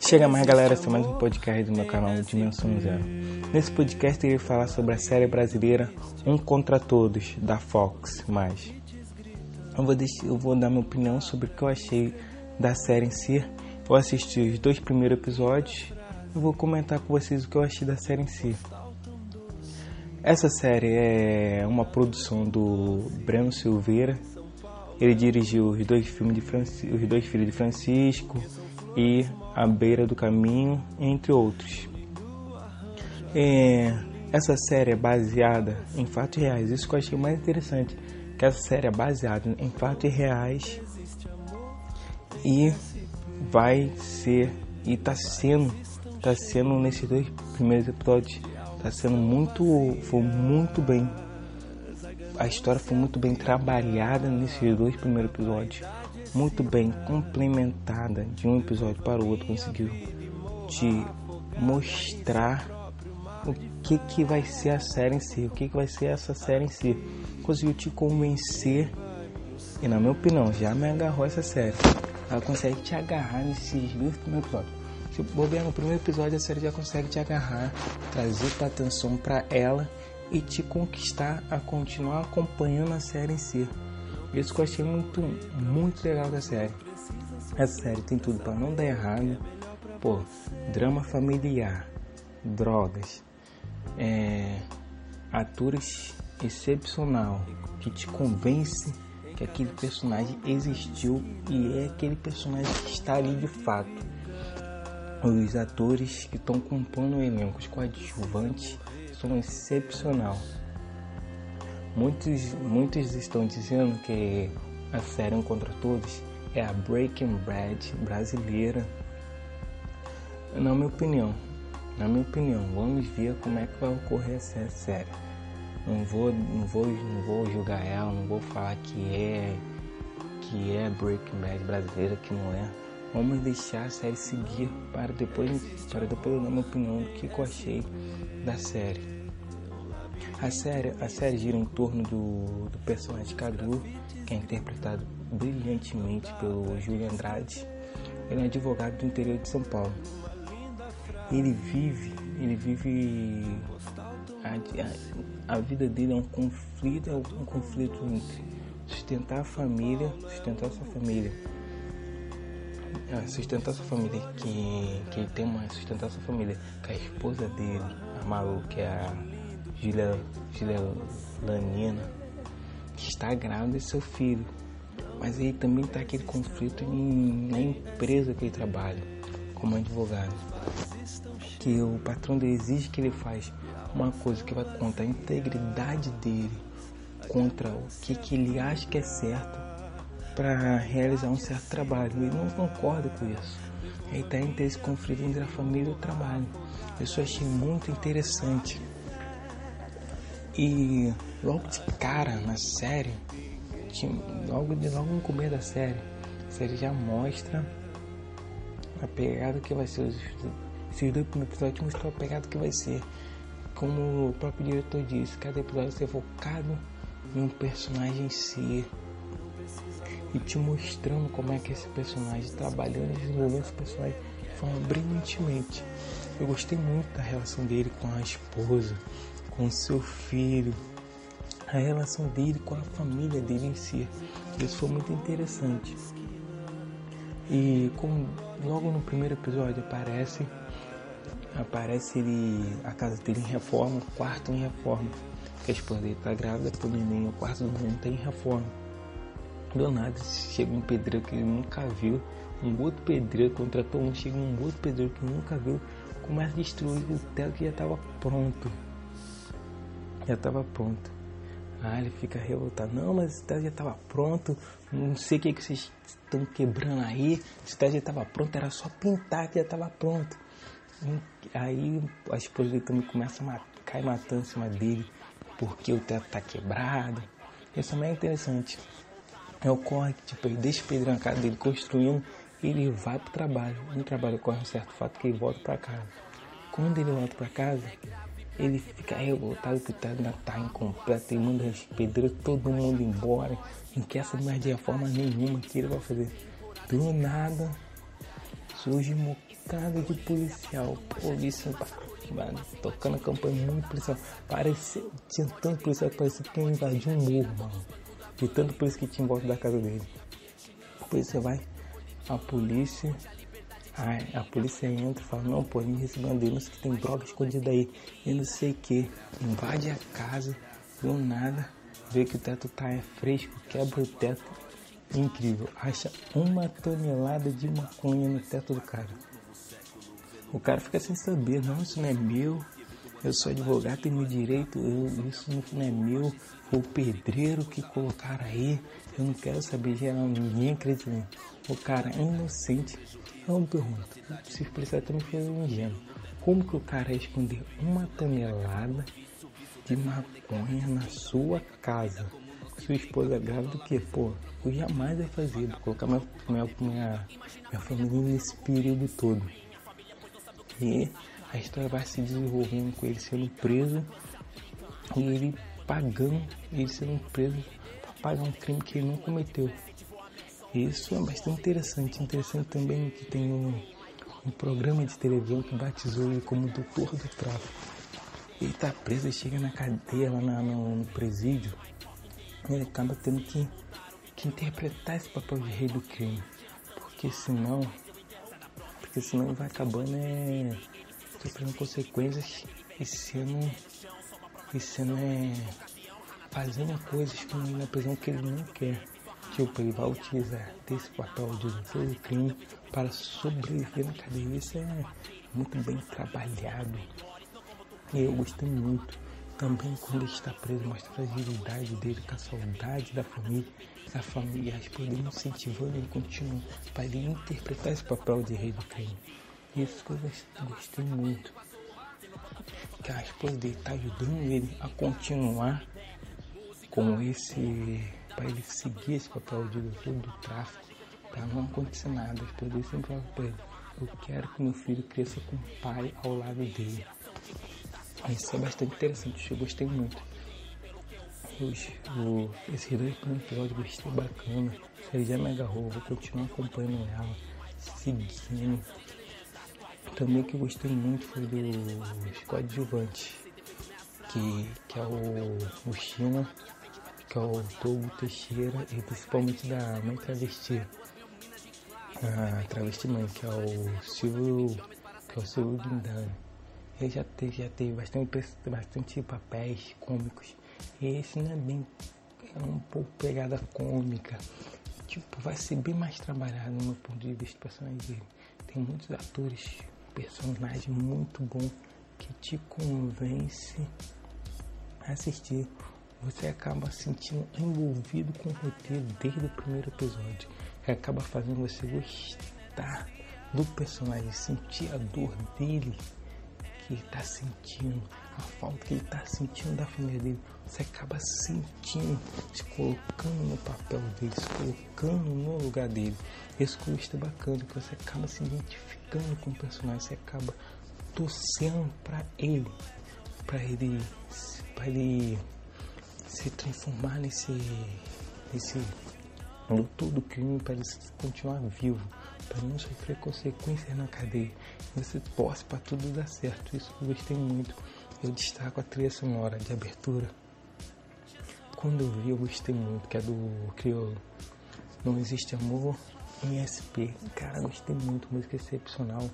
Chega mais galera, esse é mais um podcast do meu canal Dimensão Zero. Nesse podcast eu irei falar sobre a série brasileira Um Contra Todos, da Fox+. Eu vou, deixar, eu vou dar minha opinião sobre o que eu achei da série em si. Vou assistir os dois primeiros episódios e vou comentar com vocês o que eu achei da série em si. Essa série é uma produção do Breno Silveira. Ele dirigiu os dois filmes de Francisco, os dois filhos de Francisco e A Beira do Caminho, entre outros. É, essa série é baseada em fatos reais. Isso que eu achei mais interessante, que essa série é baseada em fatos reais e vai ser e está sendo, tá sendo nesses dois primeiros episódios Tá sendo muito, foi muito bem. A história foi muito bem trabalhada nesses dois primeiros episódios, muito bem complementada de um episódio para o outro, conseguiu te mostrar o que que vai ser a série em si, o que que vai ser essa série em si. Conseguiu te convencer e na minha opinião já me agarrou essa série. Ela consegue te agarrar nesses dois primeiros episódios. Se bobear no primeiro episódio, a série já consegue te agarrar, trazer tua atenção para ela e te conquistar a continuar acompanhando a série em si. Isso que eu achei muito, muito legal da série. Essa série tem tudo para não dar errado. Pô, drama familiar, drogas, é, atores excepcional que te convence que aquele personagem existiu e é aquele personagem que está ali de fato os atores que estão compondo o elenco, os coadjuvantes, são excepcional. Muitos, muitos estão dizendo que a série Um Contra Todos é a Breaking Bad brasileira. Na minha opinião, na minha opinião, vamos ver como é que vai ocorrer essa série. Não vou, não vou, não vou julgar ela, não vou falar que é que é Breaking Bad brasileira, que não é Vamos deixar a série seguir para depois, para depois eu dar minha opinião do que eu achei da série. A série, a série gira em torno do, do personagem Cadu, que é interpretado brilhantemente pelo Júlio Andrade. Ele é um advogado do interior de São Paulo. Ele vive, ele vive a, a, a vida dele é um conflito, é um conflito entre sustentar a família, sustentar a sua família sustentar sua família, que, que ele tem uma sustentar sua família, que a esposa dele, a Malu, que é a Julia, Julia Lanina, que está grávida de seu filho. Mas ele também está aquele conflito em, na empresa que ele trabalha, como advogado. Que o patrão dele exige que ele faz uma coisa que vai contra a integridade dele, contra o que, que ele acha que é certo para realizar um certo trabalho. Ele não concorda com isso. Aí está entre esse conflito entre a família e o trabalho. Isso eu achei muito interessante. E logo de cara na série, logo, logo no começo da série, a série já mostra a pegada que vai ser. Esses dois primeiros episódios mostrou a pegada que vai ser. Como o próprio diretor disse, cada episódio vai ser focado em um personagem em si e te mostrando como é que esse personagem trabalhando e desenvolvendo esse personagem de forma brilhantemente. Eu gostei muito da relação dele com a esposa, com o seu filho, a relação dele com a família dele em si. Isso foi muito interessante. E como logo no primeiro episódio aparece aparece ele a casa dele em reforma, o quarto em reforma. Que a esposa dele tá grávida, o neném, o quarto do neném tá em reforma. Nada chega um pedreiro que ele nunca viu, um outro pedreiro contratou um, chega um outro pedreiro que nunca viu, começa a destruir o teto que já estava pronto. Já estava pronto. Ah, ele fica revoltado. Não, mas o teto já estava pronto. Não sei o que, que vocês estão quebrando aí. Esse teto já estava pronto, era só pintar que já estava pronto. Aí a esposa dele também começa a cair matando em cima dele porque o teto está quebrado. Isso também é interessante é o corre que tipo, ele deixa o Pedro na casa dele construindo ele vai pro trabalho. No trabalho ocorre um certo fato que ele volta para casa. Quando ele volta para casa, ele fica revoltado que teto ainda tá incompleto e manda os pedreiros todo mundo embora. Não quer saber mais de forma nenhuma que ele vai fazer. Do nada, surge mocada de policial, polícia mano, tocando a campanha muito policial. Parecia, tinha tanto policial que parecia que invadir um morro, mano. De tanto polícia que tinha em volta da casa dele. A polícia vai, a polícia. Ai, a polícia entra e fala, não, pô, a gente recebeu uma denúncia que tem droga escondida aí. E não sei o que. Invade a casa, do nada, vê que o teto tá é fresco, quebra o teto. Incrível, acha uma tonelada de maconha no teto do cara. O cara fica sem saber, não, isso não é meu, eu sou advogado, tenho direito, eu, isso não é meu, foi o pedreiro que colocaram aí, eu não quero saber geral, ninguém acredita em O cara é inocente. Eu me pergunto, se o policial também fez um ingênuo, como que o cara ia esconder uma tonelada de maconha na sua casa? Sua esposa é grávida do que? Pô, eu jamais ia fazer, vou colocar minha, minha, minha, minha família nesse período todo. E a história vai se desenvolvendo com ele sendo preso e ele pagando, ele sendo preso para pagar um crime que ele não cometeu. Isso é bastante interessante. Interessante também que tem um, um programa de televisão que batizou ele como doutor do tráfico. Ele tá preso, ele chega na cadeia lá na, no, no presídio e ele acaba tendo que, que interpretar esse papel de rei do crime. Porque senão porque senão vai acabando é, sofrendo consequências e sendo, e sendo é, fazendo coisas na prisão que ele não quer. Tipo, ele vai utilizar desse papel de todo crime para sobreviver na cadeia. Isso é muito bem trabalhado. E eu gostei muito. Também quando ele está preso, mostra a fragilidade dele, com a saudade da família, a família, a esposa dele incentivando ele continuar para ele interpretar esse papel de rei do crime. Essas coisas eu gostei muito. Que a esposa dele está ajudando ele a continuar com esse. para ele seguir esse papel de doutor do tráfico, para não acontecer nada. A esposa dele sempre fala para ele: Eu quero que meu filho cresça com o pai ao lado dele. Isso é bastante interessante, eu gostei muito. Os, o, esse dois episódios eu gostei bacana. Série já me agarrou, vou continuar acompanhando ela, seguindo. Também que eu gostei muito foi do coadjuvante, que, que é o, China, que é o Togo Teixeira e principalmente da mãe travesti. A travesti mãe, que é o Silvio, que é o Silvio Guindano ele já teve, já teve bastante, bastante papéis cômicos. E esse não é bem. É um pouco pegada cômica. Tipo, vai ser bem mais trabalhado no meu ponto de vista personagem dele. Tem muitos atores, personagem muito bom que te convence a assistir. Você acaba se sentindo envolvido com o roteiro desde o primeiro episódio. Que acaba fazendo você gostar do personagem, sentir a dor dele que ele está sentindo, a falta que ele está sentindo da família dele, você acaba sentindo, se colocando no papel dele, se colocando no lugar dele. Esse curso é bacana, que você acaba se identificando com o personagem, você acaba torcendo para ele, para ele, para ele se transformar nesse, nesse lutou do crime para ele continuar vivo, para não sofrer consequências na cadeia. Você torce para tudo dar certo, isso eu gostei muito. Eu destaco a trilha sonora de abertura. Quando eu vi, eu gostei muito, que é do Criolo. Não existe amor em SP. Cara, gostei muito, música excepcional.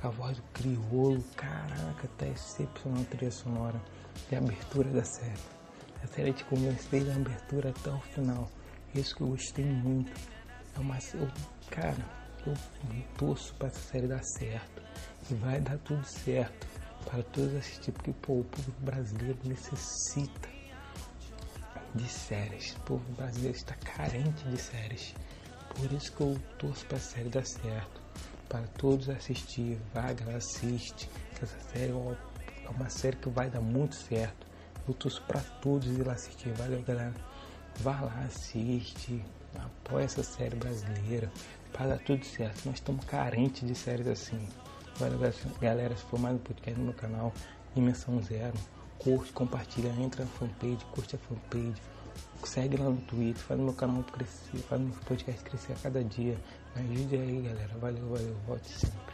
Com a voz do Criolo, caraca, tá excepcional a trilha sonora de abertura da série. A série te convence desde a abertura até o final. Isso que eu gostei muito. É uma. Cara, eu torço para essa série dar certo. E vai dar tudo certo para todos assistir, porque pô, o povo brasileiro necessita de séries. O povo brasileiro está carente de séries. Por isso que eu torço para a série dar certo. Para todos assistir, galera, assiste. Que essa série é uma série que vai dar muito certo. Eu torço para todos ir lá assistir. Valeu, galera. Vá lá, assiste, apoia essa série brasileira, para dar tudo certo. Nós estamos carentes de séries assim. Valeu, galera, se for mais um podcast no meu canal, Dimensão Zero, curte, compartilha, entra na fanpage, curte a fanpage, segue lá no Twitter, faz meu canal crescer, faz meu podcast crescer a cada dia. Me ajude aí, galera. Valeu, valeu. Volte sempre.